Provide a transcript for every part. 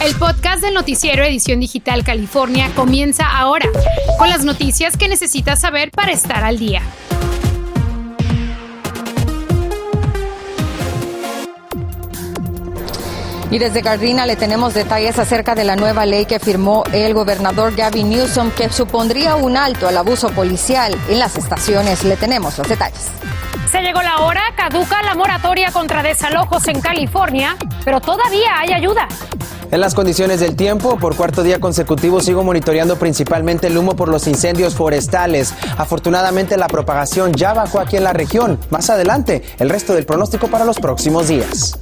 El podcast del noticiero Edición Digital California comienza ahora, con las noticias que necesitas saber para estar al día. Y desde Gardina le tenemos detalles acerca de la nueva ley que firmó el gobernador Gavin Newsom que supondría un alto al abuso policial en las estaciones. Le tenemos los detalles. Se llegó la hora, caduca la moratoria contra desalojos en California, pero todavía hay ayuda. En las condiciones del tiempo, por cuarto día consecutivo sigo monitoreando principalmente el humo por los incendios forestales. Afortunadamente la propagación ya bajó aquí en la región. Más adelante, el resto del pronóstico para los próximos días.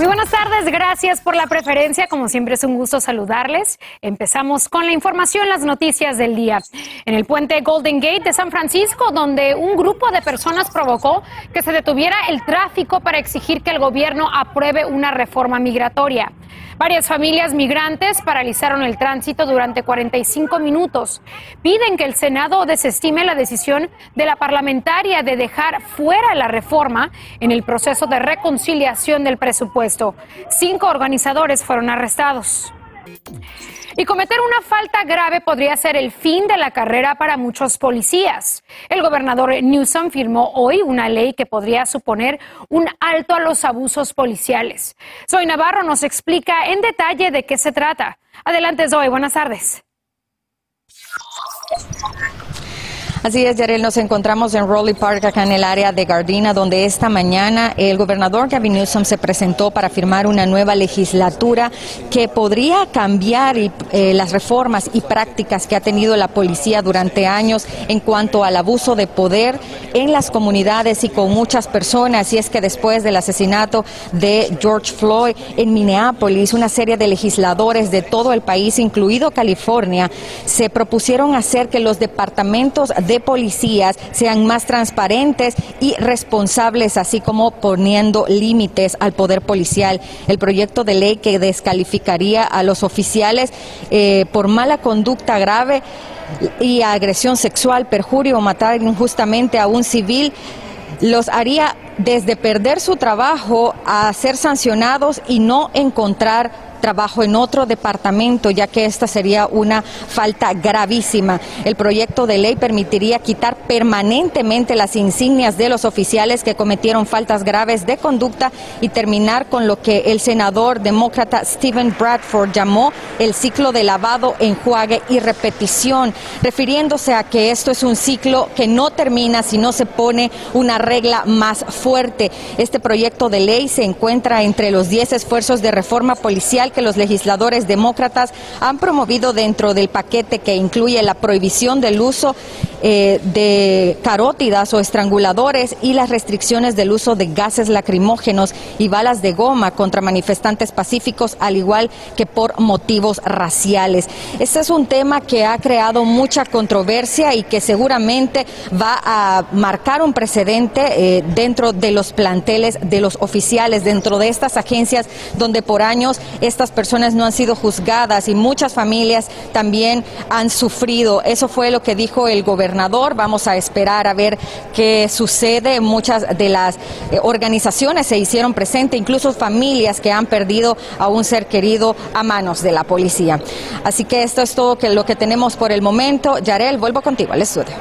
Muy buenas tardes, gracias por la preferencia. Como siempre es un gusto saludarles. Empezamos con la información, las noticias del día. En el puente Golden Gate de San Francisco, donde un grupo de personas provocó que se detuviera el tráfico para exigir que el gobierno apruebe una reforma migratoria. Varias familias migrantes paralizaron el tránsito durante 45 minutos. Piden que el Senado desestime la decisión de la parlamentaria de dejar fuera la reforma en el proceso de reconciliación del presupuesto. Cinco organizadores fueron arrestados. Y cometer una falta grave podría ser el fin de la carrera para muchos policías. El gobernador Newsom firmó hoy una ley que podría suponer un alto a los abusos policiales. Zoe Navarro nos explica en detalle de qué se trata. Adelante, Zoe. Buenas tardes. Así es, Yarel, nos encontramos en Raleigh Park, acá en el área de Gardena, donde esta mañana el gobernador Gavin Newsom se presentó para firmar una nueva legislatura que podría cambiar eh, las reformas y prácticas que ha tenido la policía durante años en cuanto al abuso de poder en las comunidades y con muchas personas. Y es que después del asesinato de George Floyd en Minneapolis, una serie de legisladores de todo el país, incluido California, se propusieron hacer que los departamentos de policías sean más transparentes y responsables, así como poniendo límites al poder policial. El proyecto de ley que descalificaría a los oficiales eh, por mala conducta grave y agresión sexual, perjurio o matar injustamente a un civil los haría desde perder su trabajo a ser sancionados y no encontrar trabajo en otro departamento, ya que esta sería una falta gravísima. El proyecto de ley permitiría quitar permanentemente las insignias de los oficiales que cometieron faltas graves de conducta y terminar con lo que el senador demócrata Stephen Bradford llamó el ciclo de lavado, enjuague y repetición, refiriéndose a que esto es un ciclo que no termina si no se pone una regla más fuerte. Este proyecto de ley se encuentra entre los 10 esfuerzos de reforma policial que los legisladores demócratas han promovido dentro del paquete que incluye la prohibición del uso eh, de carótidas o estranguladores y las restricciones del uso de gases lacrimógenos y balas de goma contra manifestantes pacíficos, al igual que por motivos raciales. Este es un tema que ha creado mucha controversia y que seguramente va a marcar un precedente eh, dentro de los planteles de los oficiales, dentro de estas agencias donde por años estas personas no han sido juzgadas y muchas familias también han sufrido. Eso fue lo que dijo el gobernador Vamos a esperar a ver qué sucede. Muchas de las eh, organizaciones se hicieron presentes, incluso familias que han perdido a un ser querido a manos de la policía. Así que esto es todo lo que tenemos por el momento. Yarel, vuelvo contigo al estudio.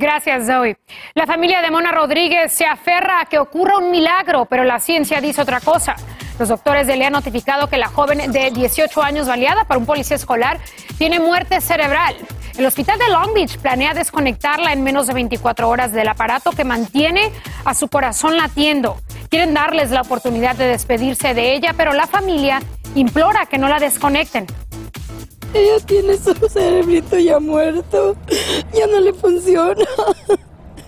Gracias, Zoe. La familia de Mona Rodríguez se aferra a que ocurra un milagro, pero la ciencia dice otra cosa. Los doctores le han notificado que la joven de 18 años baleada por un policía escolar tiene muerte cerebral. El hospital de Long Beach planea desconectarla en menos de 24 horas del aparato que mantiene a su corazón latiendo. Quieren darles la oportunidad de despedirse de ella, pero la familia implora que no la desconecten. Ella tiene su cerebrito ya muerto, ya no le funciona.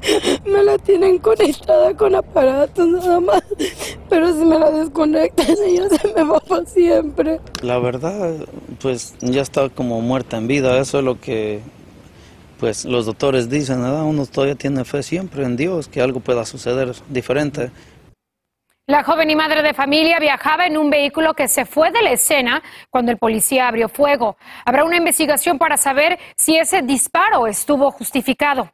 Me la tienen conectada con aparatos nada más, pero si me la desconectan ella se me va para siempre. La verdad, pues ya está como muerta en vida, eso es lo que pues los doctores dicen, ¿verdad? Uno todavía tiene fe siempre en Dios, que algo pueda suceder diferente. La joven y madre de familia viajaba en un vehículo que se fue de la escena cuando el policía abrió fuego. Habrá una investigación para saber si ese disparo estuvo justificado.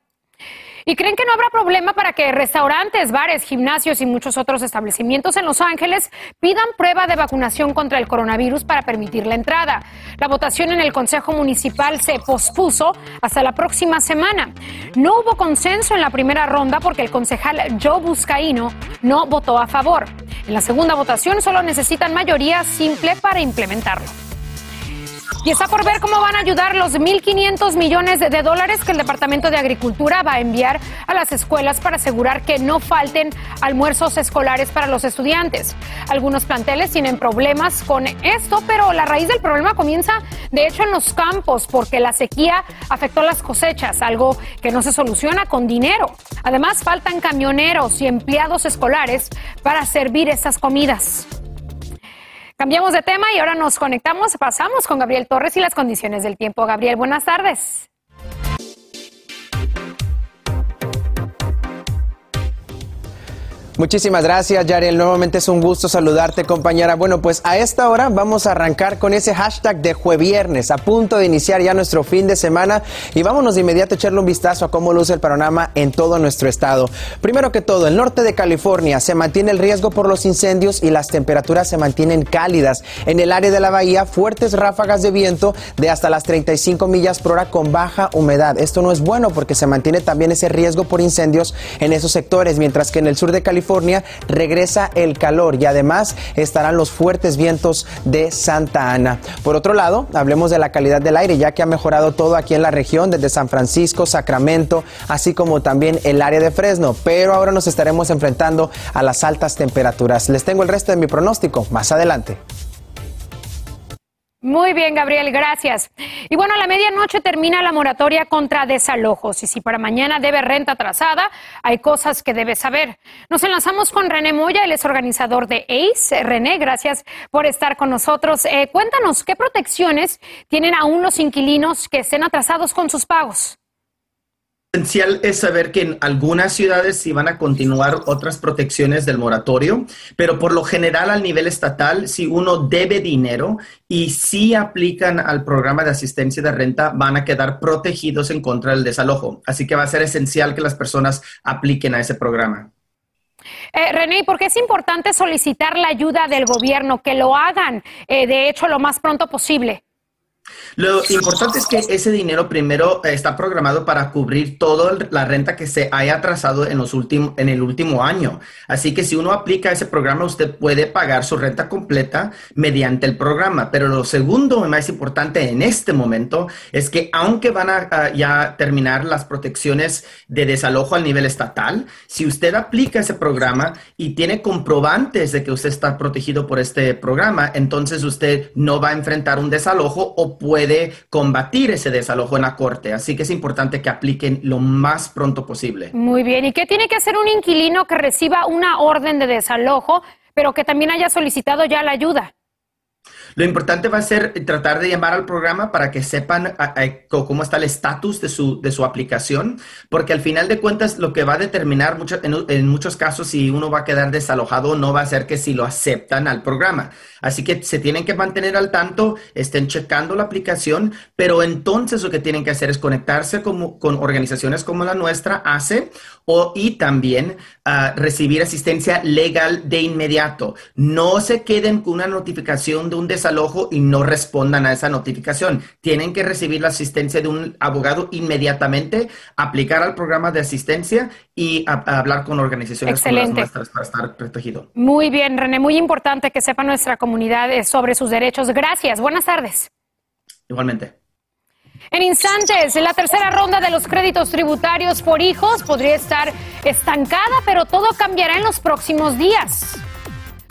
Y creen que no habrá problema para que restaurantes, bares, gimnasios y muchos otros establecimientos en Los Ángeles pidan prueba de vacunación contra el coronavirus para permitir la entrada. La votación en el Consejo Municipal se pospuso hasta la próxima semana. No hubo consenso en la primera ronda porque el concejal Joe Buscaino no votó a favor. En la segunda votación solo necesitan mayoría simple para implementarlo. Y está por ver cómo van a ayudar los 1.500 millones de dólares que el Departamento de Agricultura va a enviar a las escuelas para asegurar que no falten almuerzos escolares para los estudiantes. Algunos planteles tienen problemas con esto, pero la raíz del problema comienza, de hecho, en los campos, porque la sequía afectó las cosechas, algo que no se soluciona con dinero. Además, faltan camioneros y empleados escolares para servir esas comidas. Cambiamos de tema y ahora nos conectamos, pasamos con Gabriel Torres y las condiciones del tiempo. Gabriel, buenas tardes. Muchísimas gracias, Yarel. Nuevamente es un gusto saludarte, compañera. Bueno, pues a esta hora vamos a arrancar con ese hashtag de Jueviernes, a punto de iniciar ya nuestro fin de semana y vámonos de inmediato a echarle un vistazo a cómo luce el panorama en todo nuestro estado. Primero que todo, el norte de California se mantiene el riesgo por los incendios y las temperaturas se mantienen cálidas. En el área de la bahía, fuertes ráfagas de viento de hasta las 35 millas por hora con baja humedad. Esto no es bueno porque se mantiene también ese riesgo por incendios en esos sectores, mientras que en el sur de California regresa el calor y además estarán los fuertes vientos de Santa Ana. Por otro lado, hablemos de la calidad del aire, ya que ha mejorado todo aquí en la región, desde San Francisco, Sacramento, así como también el área de Fresno, pero ahora nos estaremos enfrentando a las altas temperaturas. Les tengo el resto de mi pronóstico más adelante. Muy bien, Gabriel, gracias. Y bueno, a la medianoche termina la moratoria contra desalojos. Y si para mañana debe renta atrasada, hay cosas que debe saber. Nos enlazamos con René Moya, él es organizador de ACE. René, gracias por estar con nosotros. Eh, cuéntanos, ¿qué protecciones tienen aún los inquilinos que estén atrasados con sus pagos? Esencial es saber que en algunas ciudades sí van a continuar otras protecciones del moratorio, pero por lo general al nivel estatal, si uno debe dinero y si aplican al programa de asistencia de renta, van a quedar protegidos en contra del desalojo. Así que va a ser esencial que las personas apliquen a ese programa. Eh, René, ¿por qué es importante solicitar la ayuda del gobierno? Que lo hagan, eh, de hecho, lo más pronto posible. Lo importante es que ese dinero primero eh, está programado para cubrir toda la renta que se haya atrasado en, los últimos, en el último año. Así que si uno aplica ese programa, usted puede pagar su renta completa mediante el programa. Pero lo segundo y más importante en este momento es que aunque van a, ya terminar las protecciones de desalojo al nivel estatal, si usted aplica ese programa y tiene comprobantes de que usted está protegido por este programa, entonces usted no va a enfrentar un desalojo o puede combatir ese desalojo en la corte. Así que es importante que apliquen lo más pronto posible. Muy bien. ¿Y qué tiene que hacer un inquilino que reciba una orden de desalojo, pero que también haya solicitado ya la ayuda? Lo importante va a ser tratar de llamar al programa para que sepan cómo está el estatus de su, de su aplicación, porque al final de cuentas lo que va a determinar en, muchos casos si uno va a quedar desalojado o no va a ser que si lo aceptan al programa. Así que se tienen que mantener al tanto, estén checando la aplicación, pero entonces lo que tienen que hacer es conectarse con, con organizaciones como la nuestra, ACE, o, y también ah, recibir asistencia legal de inmediato. No se queden con una notificación de un desalojo y no respondan a esa notificación. Tienen que recibir la asistencia de un abogado inmediatamente, aplicar al programa de asistencia y hablar con organizaciones como las nuestras para estar protegido. Muy bien, René, muy importante que sepa nuestra comunidad sobre sus derechos. Gracias. Buenas tardes. Igualmente. En instantes, la tercera ronda de los créditos tributarios por hijos podría estar estancada, pero todo cambiará en los próximos días.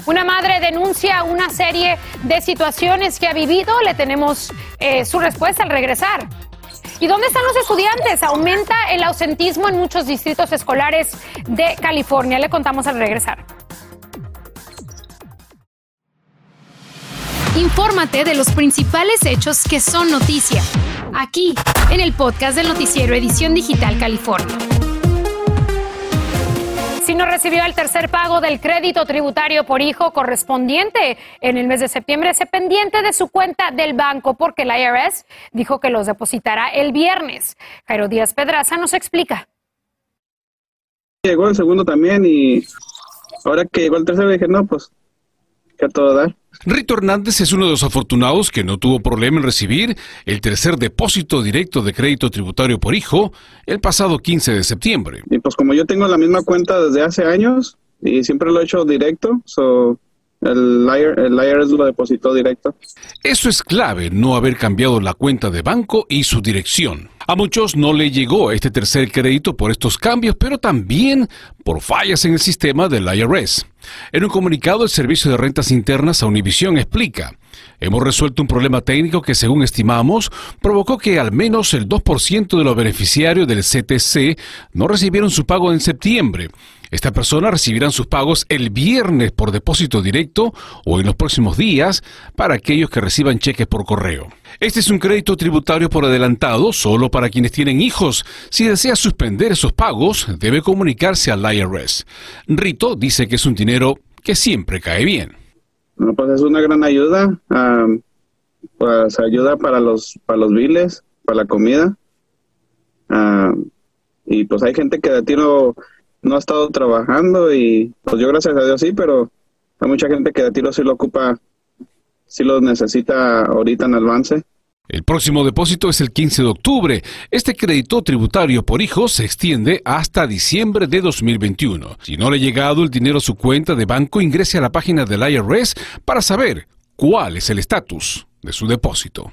Una madre denuncia una serie de situaciones que ha vivido. Le tenemos eh, su respuesta al regresar. ¿Y dónde están los estudiantes? Aumenta el ausentismo en muchos distritos escolares de California. Le contamos al regresar. Infórmate de los principales hechos que son noticia, aquí, en el podcast del noticiero Edición Digital California. Si no recibió el tercer pago del crédito tributario por hijo correspondiente en el mes de septiembre, se pendiente de su cuenta del banco porque el IRS dijo que los depositará el viernes. Jairo Díaz Pedraza nos explica. Llegó el segundo también y ahora que llegó el tercero dije, no, pues que a todo dar. Rito Hernández es uno de los afortunados que no tuvo problema en recibir el tercer depósito directo de crédito tributario por hijo el pasado 15 de septiembre. Y pues como yo tengo la misma cuenta desde hace años y siempre lo he hecho directo, so el, IRS lo depositó directo. Eso es clave, no haber cambiado la cuenta de banco y su dirección. A muchos no le llegó este tercer crédito por estos cambios, pero también por fallas en el sistema del IRS. En un comunicado, el Servicio de Rentas Internas a Univision explica, hemos resuelto un problema técnico que, según estimamos, provocó que al menos el 2% de los beneficiarios del CTC no recibieron su pago en septiembre. Estas personas recibirán sus pagos el viernes por depósito directo o en los próximos días para aquellos que reciban cheques por correo. Este es un crédito tributario por adelantado solo para quienes tienen hijos. Si desea suspender esos pagos, debe comunicarse al IRS. Rito dice que es un dinero que siempre cae bien. pues es una gran ayuda, pues ayuda para los para los biles, para la comida. y pues hay gente que de tiro no ha estado trabajando y pues yo gracias a Dios sí, pero hay mucha gente que de tiro sí lo ocupa, sí lo necesita ahorita en avance. El próximo depósito es el 15 de octubre. Este crédito tributario por hijos se extiende hasta diciembre de 2021. Si no le ha llegado el dinero a su cuenta de banco, ingrese a la página del IRS para saber cuál es el estatus de su depósito.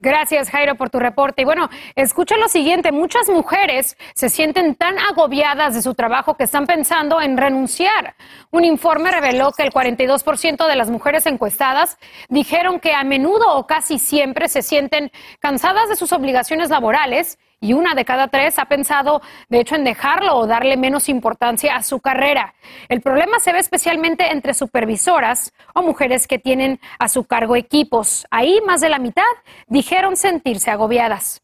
Gracias, Jairo, por tu reporte. Y bueno, escucha lo siguiente, muchas mujeres se sienten tan agobiadas de su trabajo que están pensando en renunciar. Un informe reveló que el 42% de las mujeres encuestadas dijeron que a menudo o casi siempre se sienten cansadas de sus obligaciones laborales y una de cada tres ha pensado, de hecho, en dejarlo o darle menos importancia a su carrera. El problema se ve especialmente entre supervisoras o mujeres que tienen a su cargo equipos. Ahí más de la mitad dijeron sentirse agobiadas.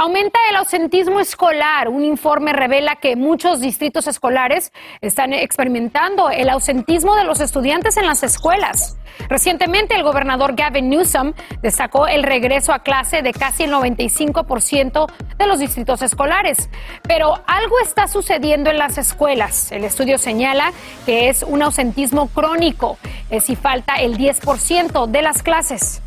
Aumenta el ausentismo escolar. Un informe revela que muchos distritos escolares están experimentando el ausentismo de los estudiantes en las escuelas. Recientemente, el gobernador Gavin Newsom destacó el regreso a clase de casi el 95% de los distritos escolares. Pero algo está sucediendo en las escuelas. El estudio señala que es un ausentismo crónico, es si falta el 10% de las clases.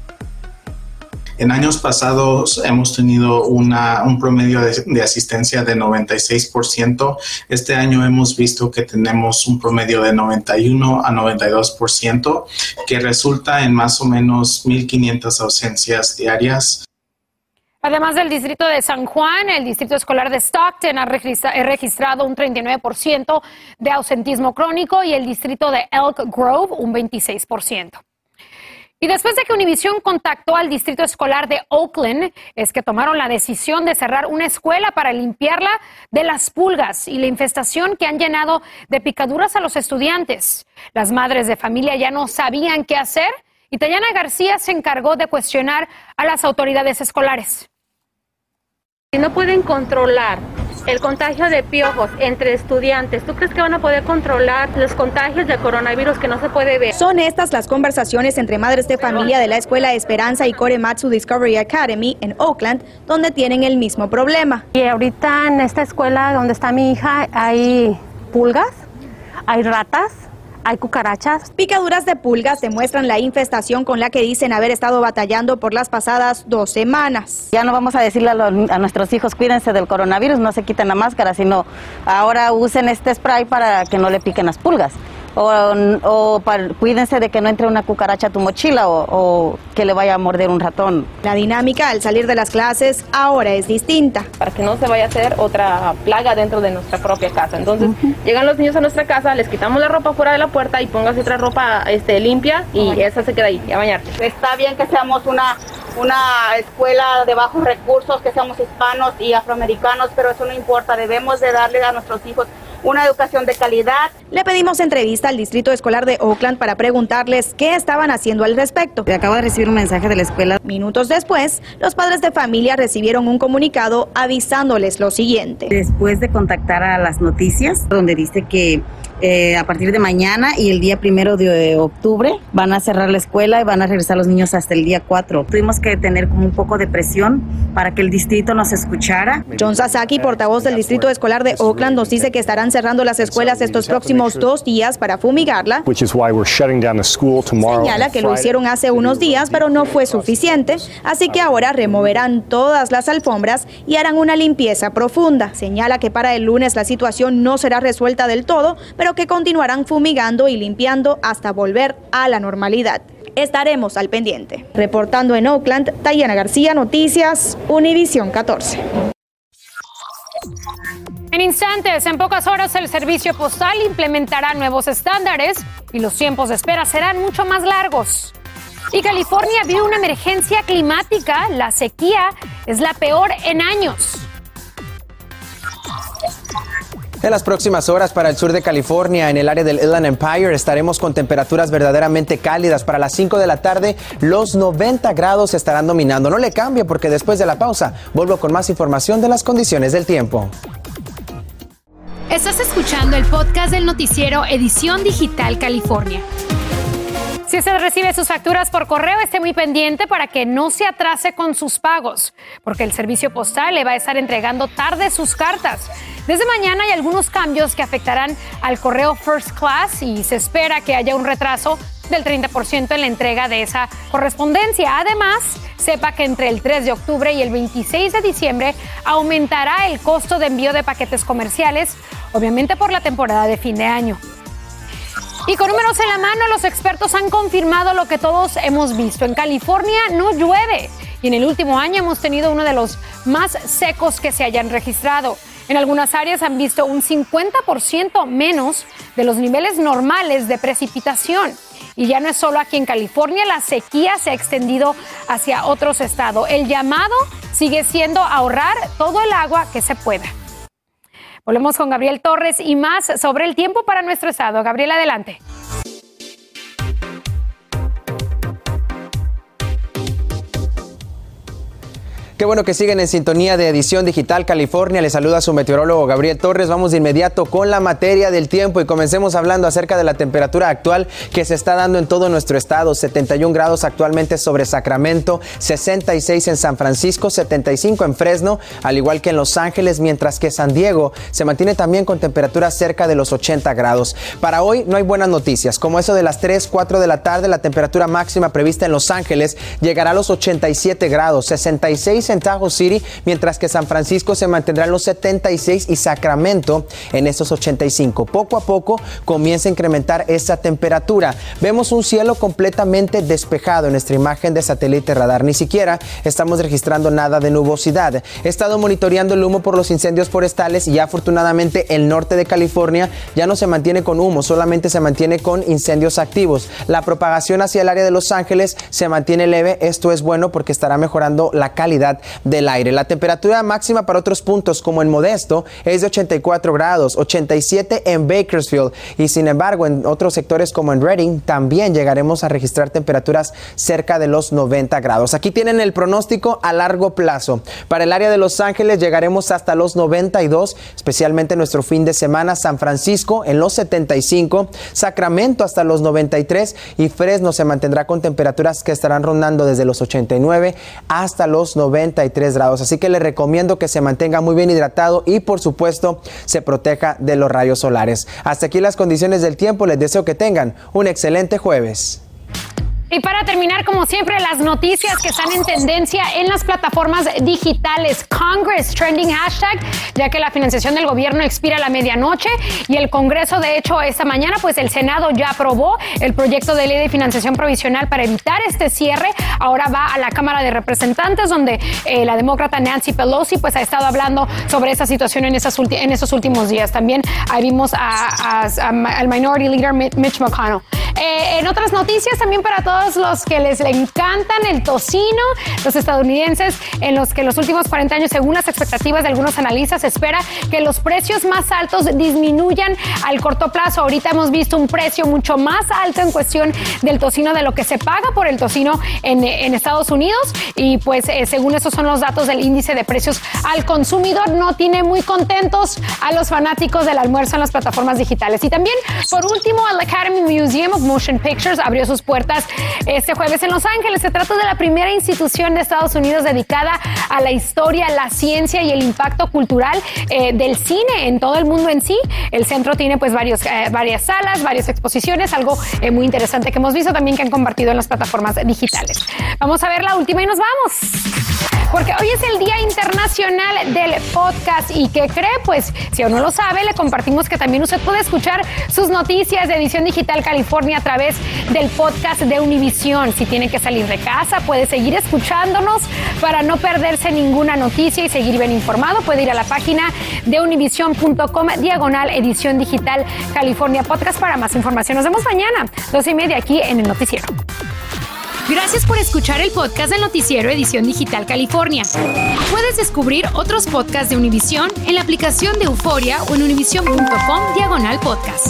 En años pasados hemos tenido un promedio de, asistencia de 96%. Este año hemos visto que tenemos un promedio de 91 a 92%, que resulta en más o menos 1.500 ausencias diarias. Además del distrito de San Juan, el distrito escolar de Stockton ha registrado un 39% de ausentismo crónico y el distrito de Elk Grove un 26%. Y después de que Univision contactó al distrito escolar de Oakland, es que tomaron la decisión de cerrar una escuela para limpiarla de las pulgas y la infestación que han llenado de picaduras a los estudiantes. Las madres de familia ya no sabían qué hacer y Tayana García se encargó de cuestionar a las autoridades escolares. No pueden controlar el contagio de piojos entre estudiantes, ¿tú crees que van a poder controlar los contagios de coronavirus que no se puede ver? Son estas las conversaciones entre madres de familia de la Escuela Esperanza y Korematsu Discovery Academy en Oakland, donde tienen el mismo problema. Y ahorita en esta escuela donde está mi hija hay pulgas, hay ratas, hay cucarachas. Picaduras de pulgas demuestran la infestación con la que dicen haber estado batallando por las pasadas dos semanas. Ya no vamos a decirle a, a nuestros hijos cuídense del coronavirus, no se quiten la máscara, sino ahora usen este spray para que no le piquen las pulgas o, cuídense de que no entre una cucaracha a tu mochila o, que le vaya a morder un ratón. La dinámica al salir de las clases ahora es distinta. Para que no se vaya a hacer otra plaga dentro de nuestra propia casa. Entonces, llegan los niños a nuestra casa, les quitamos la ropa fuera de la puerta y póngase otra ropa este, limpia y esa se queda ahí, a bañarte. Está bien que seamos una una escuela de bajos recursos, que seamos hispanos y afroamericanos, pero eso no importa, debemos de darle a nuestros hijos una educación de calidad. Le pedimos entrevista al Distrito Escolar de Oakland para preguntarles qué estaban haciendo al respecto. Acabo de recibir un mensaje de la escuela. Minutos después, los padres de familia recibieron un comunicado avisándoles lo siguiente. Después de contactar a las noticias, donde dice que eh, a partir de mañana y el día primero de octubre van a cerrar la escuela y van a regresar los niños hasta el día 4. Tuvimos que tener como un poco de presión para que el distrito nos escuchara. John Sasaki, portavoz del Distrito Escolar de Oakland, nos dice que estarán cerrando las escuelas estos próximos dos días para fumigarla. Señala que lo hicieron hace unos días, pero no fue suficiente, así que ahora removerán todas las alfombras y harán una limpieza profunda. Señala que para el lunes la situación no será resuelta del todo, pero que continuarán fumigando y limpiando hasta volver a la normalidad. Estaremos al pendiente. Reportando en Oakland, Tayana García, Noticias, Univisión 14. En instantes, en pocas horas, el servicio postal implementará nuevos estándares y los tiempos de espera serán mucho más largos. Y California vive una emergencia climática. La sequía es la peor en años. En las próximas horas para el sur de California, en el área del Inland Empire, estaremos con temperaturas verdaderamente cálidas. Para las 5 de la tarde, los 90 grados estarán dominando. No le cambie porque después de la pausa vuelvo con más información de las condiciones del tiempo. Estás escuchando el podcast del noticiero Edición Digital California. Usted recibe sus facturas por correo, esté muy pendiente para que no se atrase con sus pagos, porque el servicio postal le va a estar entregando tarde sus cartas. Desde mañana hay algunos cambios que afectarán al correo First Class y se espera que haya un retraso del 30% en la entrega de esa correspondencia. Además, sepa que entre el 3 de octubre y el 26 de diciembre aumentará el costo de envío de paquetes comerciales, obviamente por la temporada de fin de año. Y con números en la mano, los expertos han confirmado lo que todos hemos visto. En California no llueve y en el último año hemos tenido uno de los más secos que se hayan registrado. En algunas áreas han visto un 50% menos de los niveles normales de precipitación. Y ya no es solo aquí en California, la sequía se ha extendido hacia otros estados. El llamado sigue siendo ahorrar todo el agua que se pueda. Volvemos con Gabriel Torres y más sobre el tiempo para nuestro estado. Gabriel, adelante. Qué bueno que siguen en sintonía de Edición Digital California. Les saluda su meteorólogo Gabriel Torres. Vamos de inmediato con la materia del tiempo y comencemos hablando acerca de la temperatura actual que se está dando en todo nuestro estado. 71 grados actualmente sobre Sacramento, 66 en San Francisco, 75 en Fresno, al igual que en Los Ángeles, mientras que San Diego se mantiene también con temperaturas cerca de los 80 grados. Para hoy no hay buenas noticias. Como eso de las 3, 4 de la tarde, la temperatura máxima prevista en Los Ángeles llegará a los 87 grados, 66 en Tahoe City, mientras que San Francisco se mantendrá en los 76 y Sacramento en esos 85. Poco a poco comienza a incrementar esa temperatura. Vemos un cielo completamente despejado en nuestra imagen de satélite radar. Ni siquiera estamos registrando nada de nubosidad. He estado monitoreando el humo por los incendios forestales y afortunadamente el norte de California ya no se mantiene con humo, solamente se mantiene con incendios activos. La propagación hacia el área de Los Ángeles se mantiene leve. Esto es bueno porque estará mejorando la calidad del aire. La temperatura máxima para otros puntos como en Modesto es de 84 grados, 87 en Bakersfield y sin embargo en otros sectores como en Reading también llegaremos a registrar temperaturas cerca de los 90 grados. Aquí tienen el pronóstico a largo plazo. Para el área de Los Ángeles llegaremos hasta los 92, especialmente nuestro fin de semana. San Francisco en los 75, Sacramento hasta los 93 y Fresno se mantendrá con temperaturas que estarán rondando desde los 89 hasta los 93 grados. Así que le recomiendo que se mantenga muy bien hidratado y por supuesto se proteja de los rayos solares. Hasta aquí las condiciones del tiempo. Les deseo que tengan un excelente jueves. Y para terminar, como siempre, las noticias que están en tendencia en las plataformas digitales. Congress trending hashtag, ya que la financiación del gobierno expira a la medianoche y el Congreso, de hecho, esta mañana, pues el Senado ya aprobó el proyecto de ley de financiación provisional para evitar este cierre. Ahora va a la Cámara de Representantes, donde eh, la demócrata Nancy Pelosi, pues ha estado hablando sobre esa situación en, esas en esos últimos días. También vimos al Minority Leader Mitch McConnell. Eh, en otras noticias, también para todos los que les encantan el tocino, los estadounidenses, en los que en los últimos 40 años, según las expectativas de algunos analistas, se espera que los precios más altos disminuyan al corto plazo. Ahorita hemos visto un precio mucho más alto en cuestión del tocino, de lo que se paga por el tocino en, Estados Unidos y pues eh, según esos son los datos del índice de precios al consumidor, no tiene muy contentos a los fanáticos del almuerzo en las plataformas digitales. Y también, por último, el Academy Museum of Motion Pictures abrió sus puertas este jueves en Los Ángeles. Se trata de la primera institución de Estados Unidos dedicada a la historia, la ciencia y el impacto cultural eh, del cine en todo el mundo en sí. El centro tiene pues eh, varias salas, varias exposiciones, algo eh, muy interesante que hemos visto también que han compartido en las plataformas digitales. Vamos a ver la última y nos vamos porque hoy es el Día Internacional del Podcast y ¿qué cree? Pues si aún no lo sabe, le compartimos que también usted puede escuchar sus noticias de Edición Digital California a través del podcast de Univisión. Si tiene que salir de casa, puede seguir escuchándonos para no perderse ninguna noticia y seguir bien informado. Puede ir a la página de univision.com diagonal Edición Digital California Podcast para más información. Nos vemos mañana, dos y media aquí en el noticiero. Gracias por escuchar el podcast del noticiero Edición Digital California. Puedes descubrir otros podcasts de Univision en la aplicación de Euforia o en univision.com diagonal podcast.